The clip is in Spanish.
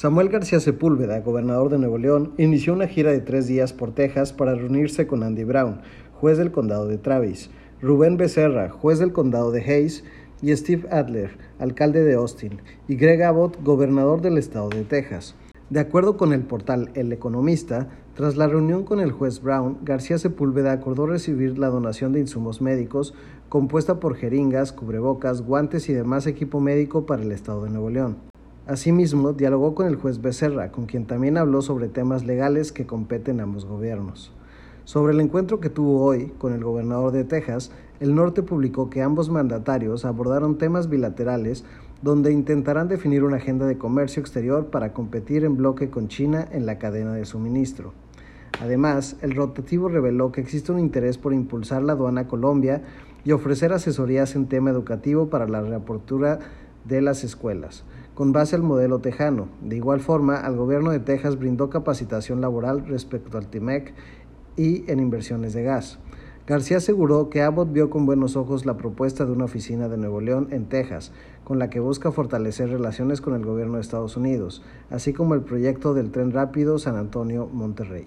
Samuel García Sepúlveda, gobernador de Nuevo León, inició una gira de tres días por Texas para reunirse con Andy Brown, juez del condado de Travis, Rubén Becerra, juez del condado de Hayes, y Steve Adler, alcalde de Austin, y Greg Abbott, gobernador del estado de Texas. De acuerdo con el portal El Economista, tras la reunión con el juez Brown, García Sepúlveda acordó recibir la donación de insumos médicos compuesta por jeringas, cubrebocas, guantes y demás equipo médico para el estado de Nuevo León. Asimismo, dialogó con el juez Becerra, con quien también habló sobre temas legales que competen a ambos gobiernos. Sobre el encuentro que tuvo hoy con el gobernador de Texas, el norte publicó que ambos mandatarios abordaron temas bilaterales donde intentarán definir una agenda de comercio exterior para competir en bloque con China en la cadena de suministro. Además, el rotativo reveló que existe un interés por impulsar la aduana Colombia y ofrecer asesorías en tema educativo para la reapertura de las escuelas, con base al modelo tejano. De igual forma, al gobierno de Texas brindó capacitación laboral respecto al TIMEC y en inversiones de gas. García aseguró que Abbott vio con buenos ojos la propuesta de una oficina de Nuevo León en Texas, con la que busca fortalecer relaciones con el gobierno de Estados Unidos, así como el proyecto del tren rápido San Antonio-Monterrey.